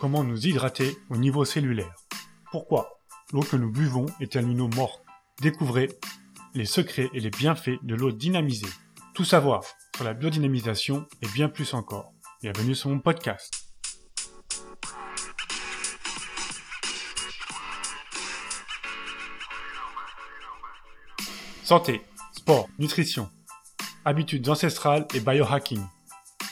comment nous hydrater au niveau cellulaire. Pourquoi l'eau que nous buvons est-elle une eau morte? Découvrez les secrets et les bienfaits de l'eau dynamisée. Tout savoir sur la biodynamisation et bien plus encore. Bienvenue sur mon podcast. Santé, sport, nutrition, habitudes ancestrales et biohacking.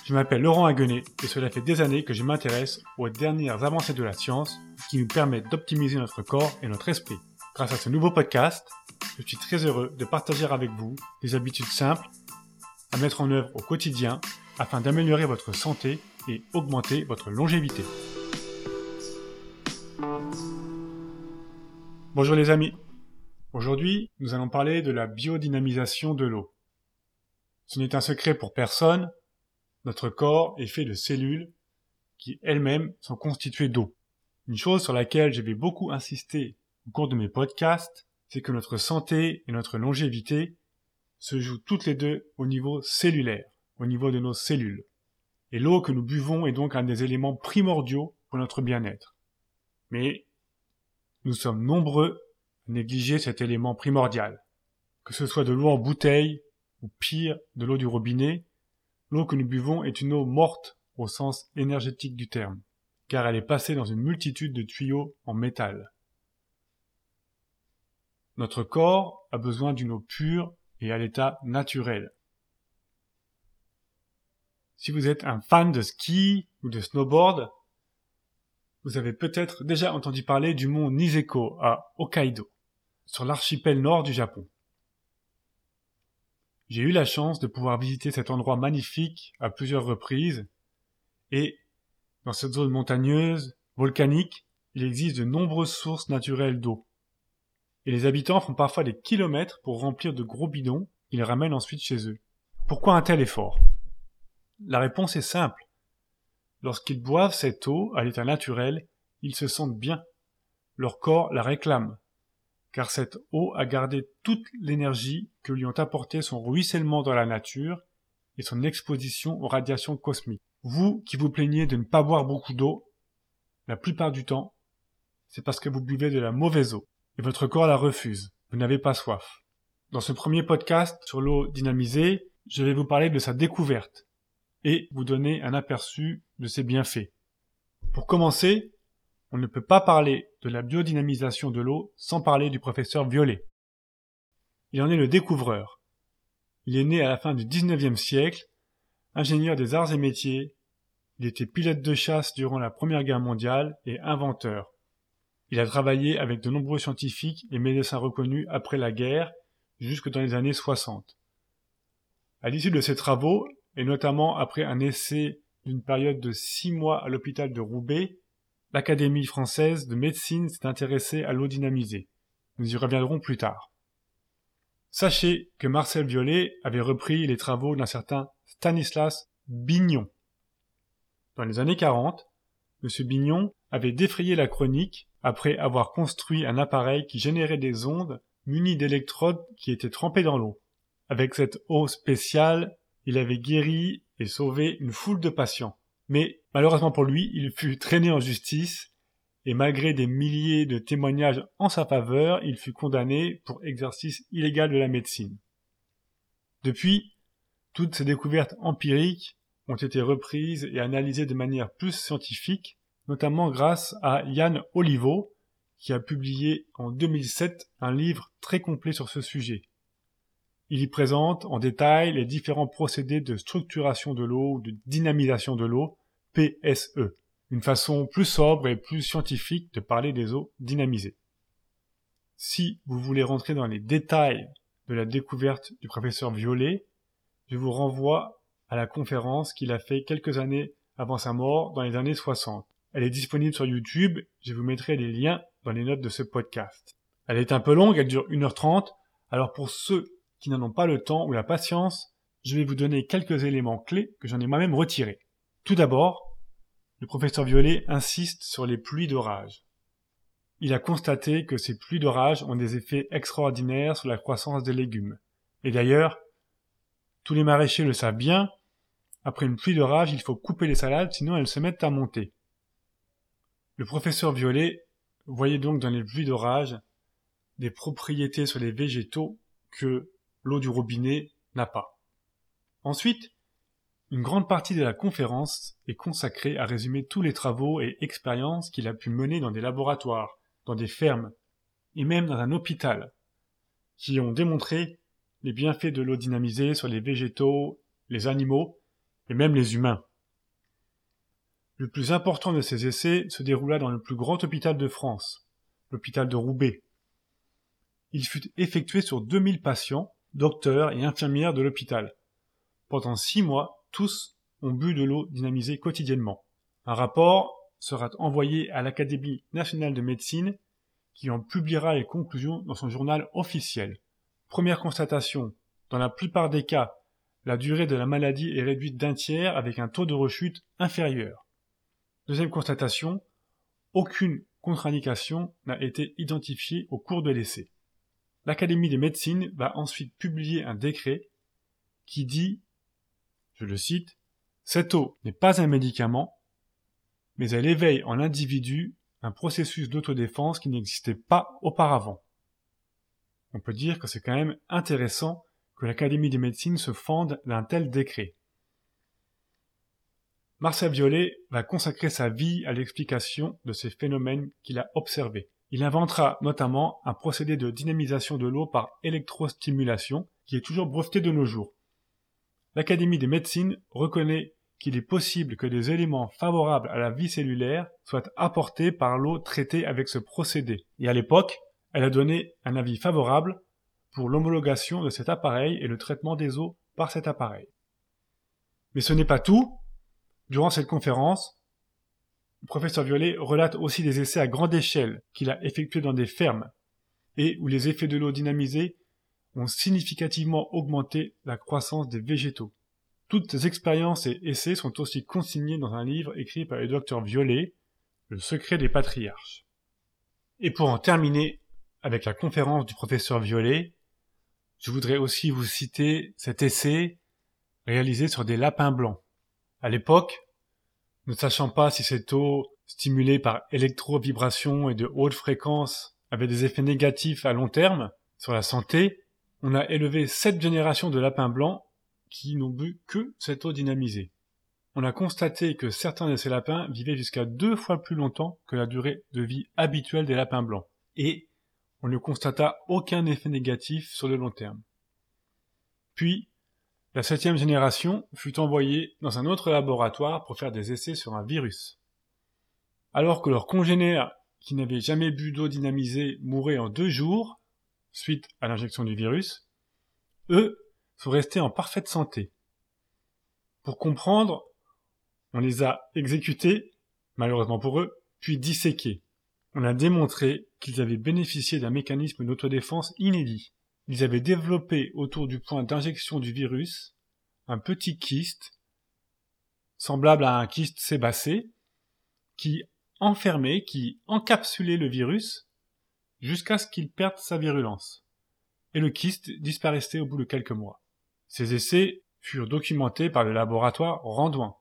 Je m'appelle Laurent Aguenet et cela fait des années que je m'intéresse aux dernières avancées de la science qui nous permettent d'optimiser notre corps et notre esprit. Grâce à ce nouveau podcast, je suis très heureux de partager avec vous des habitudes simples à mettre en œuvre au quotidien afin d'améliorer votre santé et augmenter votre longévité. Bonjour les amis. Aujourd'hui, nous allons parler de la biodynamisation de l'eau. Ce n'est un secret pour personne, notre corps est fait de cellules qui elles-mêmes sont constituées d'eau. Une chose sur laquelle je vais beaucoup insister au cours de mes podcasts, c'est que notre santé et notre longévité se jouent toutes les deux au niveau cellulaire, au niveau de nos cellules. Et l'eau que nous buvons est donc un des éléments primordiaux pour notre bien-être. Mais nous sommes nombreux à négliger cet élément primordial. Que ce soit de l'eau en bouteille, ou pire, de l'eau du robinet, l'eau que nous buvons est une eau morte au sens énergétique du terme, car elle est passée dans une multitude de tuyaux en métal. Notre corps a besoin d'une eau pure et à l'état naturel. Si vous êtes un fan de ski ou de snowboard, vous avez peut-être déjà entendu parler du mont Niseko à Hokkaido, sur l'archipel nord du Japon. J'ai eu la chance de pouvoir visiter cet endroit magnifique à plusieurs reprises et dans cette zone montagneuse, volcanique, il existe de nombreuses sources naturelles d'eau. Et les habitants font parfois des kilomètres pour remplir de gros bidons qu'ils ramènent ensuite chez eux. Pourquoi un tel effort? La réponse est simple. Lorsqu'ils boivent cette eau à l'état naturel, ils se sentent bien. Leur corps la réclame car cette eau a gardé toute l'énergie que lui ont apporté son ruissellement dans la nature et son exposition aux radiations cosmiques. Vous qui vous plaignez de ne pas boire beaucoup d'eau, la plupart du temps, c'est parce que vous buvez de la mauvaise eau et votre corps la refuse. Vous n'avez pas soif. Dans ce premier podcast sur l'eau dynamisée, je vais vous parler de sa découverte et vous donner un aperçu de ses bienfaits. Pour commencer, on ne peut pas parler de la biodynamisation de l'eau sans parler du professeur Violet. Il en est le découvreur. Il est né à la fin du XIXe siècle, ingénieur des arts et métiers, il était pilote de chasse durant la Première Guerre mondiale et inventeur. Il a travaillé avec de nombreux scientifiques et médecins reconnus après la guerre jusque dans les années 60. À l'issue de ses travaux, et notamment après un essai d'une période de six mois à l'hôpital de Roubaix, l'Académie française de médecine s'est intéressée à l'eau dynamisée. Nous y reviendrons plus tard. Sachez que Marcel Violet avait repris les travaux d'un certain Stanislas Bignon. Dans les années 40, M. Bignon avait défrayé la chronique après avoir construit un appareil qui générait des ondes munies d'électrodes qui étaient trempées dans l'eau. Avec cette eau spéciale, il avait guéri et sauvé une foule de patients. Mais malheureusement pour lui, il fut traîné en justice et malgré des milliers de témoignages en sa faveur, il fut condamné pour exercice illégal de la médecine. Depuis, toutes ces découvertes empiriques ont été reprises et analysées de manière plus scientifique, notamment grâce à Yann Olivo, qui a publié en 2007 un livre très complet sur ce sujet. Il y présente en détail les différents procédés de structuration de l'eau ou de dynamisation de l'eau, PSE, une façon plus sobre et plus scientifique de parler des eaux dynamisées. Si vous voulez rentrer dans les détails de la découverte du professeur Violet, je vous renvoie à la conférence qu'il a fait quelques années avant sa mort dans les années 60. Elle est disponible sur YouTube, je vous mettrai les liens dans les notes de ce podcast. Elle est un peu longue, elle dure 1h30, alors pour ceux qui n'en ont pas le temps ou la patience, je vais vous donner quelques éléments clés que j'en ai moi-même retirés. Tout d'abord, le professeur Violet insiste sur les pluies d'orage. Il a constaté que ces pluies d'orage ont des effets extraordinaires sur la croissance des légumes. Et d'ailleurs, tous les maraîchers le savent bien, après une pluie d'orage, il faut couper les salades, sinon elles se mettent à monter. Le professeur Violet voyait donc dans les pluies d'orage des propriétés sur les végétaux que l'eau du robinet n'a pas. Ensuite, une grande partie de la conférence est consacrée à résumer tous les travaux et expériences qu'il a pu mener dans des laboratoires, dans des fermes, et même dans un hôpital, qui ont démontré les bienfaits de l'eau dynamisée sur les végétaux, les animaux et même les humains. Le plus important de ces essais se déroula dans le plus grand hôpital de France, l'hôpital de Roubaix. Il fut effectué sur 2000 patients, docteurs et infirmières de l'hôpital. Pendant six mois, tous ont bu de l'eau dynamisée quotidiennement. Un rapport sera envoyé à l'Académie nationale de médecine qui en publiera les conclusions dans son journal officiel. Première constatation, dans la plupart des cas, la durée de la maladie est réduite d'un tiers avec un taux de rechute inférieur. Deuxième constatation, aucune contre-indication n'a été identifiée au cours de l'essai. L'Académie des médecines va ensuite publier un décret qui dit je le cite, Cette eau n'est pas un médicament, mais elle éveille en l'individu un processus d'autodéfense qui n'existait pas auparavant. On peut dire que c'est quand même intéressant que l'Académie des médecines se fende d'un tel décret. Marcel Violet va consacrer sa vie à l'explication de ces phénomènes qu'il a observés. Il inventera notamment un procédé de dynamisation de l'eau par électrostimulation qui est toujours breveté de nos jours l'Académie des médecines reconnaît qu'il est possible que des éléments favorables à la vie cellulaire soient apportés par l'eau traitée avec ce procédé. Et à l'époque, elle a donné un avis favorable pour l'homologation de cet appareil et le traitement des eaux par cet appareil. Mais ce n'est pas tout. Durant cette conférence, le professeur Violet relate aussi des essais à grande échelle qu'il a effectués dans des fermes et où les effets de l'eau dynamisée ont significativement augmenté la croissance des végétaux. Toutes ces expériences et essais sont aussi consignés dans un livre écrit par le docteur Violet, Le secret des patriarches. Et pour en terminer avec la conférence du professeur Violet, je voudrais aussi vous citer cet essai réalisé sur des lapins blancs. À l'époque, ne sachant pas si cette eau stimulée par électro-vibration et de haute fréquence avait des effets négatifs à long terme sur la santé, on a élevé sept générations de lapins blancs qui n'ont bu que cette eau dynamisée. On a constaté que certains de ces lapins vivaient jusqu'à deux fois plus longtemps que la durée de vie habituelle des lapins blancs, et on ne constata aucun effet négatif sur le long terme. Puis, la septième génération fut envoyée dans un autre laboratoire pour faire des essais sur un virus. Alors que leurs congénères qui n'avaient jamais bu d'eau dynamisée mouraient en deux jours, suite à l'injection du virus, eux sont restés en parfaite santé. Pour comprendre, on les a exécutés, malheureusement pour eux, puis disséqués. On a démontré qu'ils avaient bénéficié d'un mécanisme d'autodéfense inédit. Ils avaient développé autour du point d'injection du virus un petit kyste, semblable à un kyste sébacé, qui enfermait, qui encapsulait le virus jusqu'à ce qu'il perde sa virulence. Et le kyste disparaissait au bout de quelques mois. Ces essais furent documentés par le laboratoire Randouin.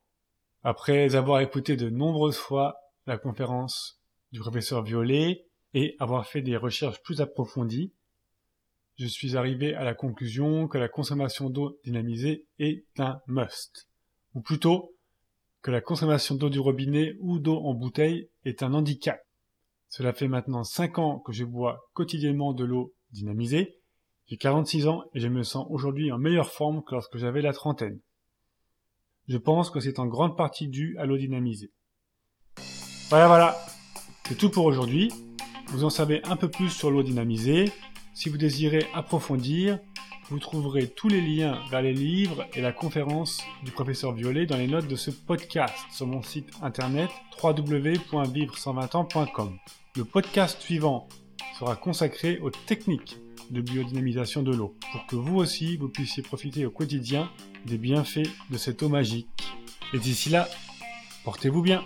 Après avoir écouté de nombreuses fois la conférence du professeur Violet et avoir fait des recherches plus approfondies, je suis arrivé à la conclusion que la consommation d'eau dynamisée est un must. Ou plutôt, que la consommation d'eau du robinet ou d'eau en bouteille est un handicap. Cela fait maintenant 5 ans que je bois quotidiennement de l'eau dynamisée. J'ai 46 ans et je me sens aujourd'hui en meilleure forme que lorsque j'avais la trentaine. Je pense que c'est en grande partie dû à l'eau dynamisée. Voilà, voilà. C'est tout pour aujourd'hui. Vous en savez un peu plus sur l'eau dynamisée. Si vous désirez approfondir, vous trouverez tous les liens vers les livres et la conférence du professeur Violet dans les notes de ce podcast sur mon site internet www.vivre120ans.com. Le podcast suivant sera consacré aux techniques de biodynamisation de l'eau pour que vous aussi vous puissiez profiter au quotidien des bienfaits de cette eau magique. Et d'ici là, portez-vous bien.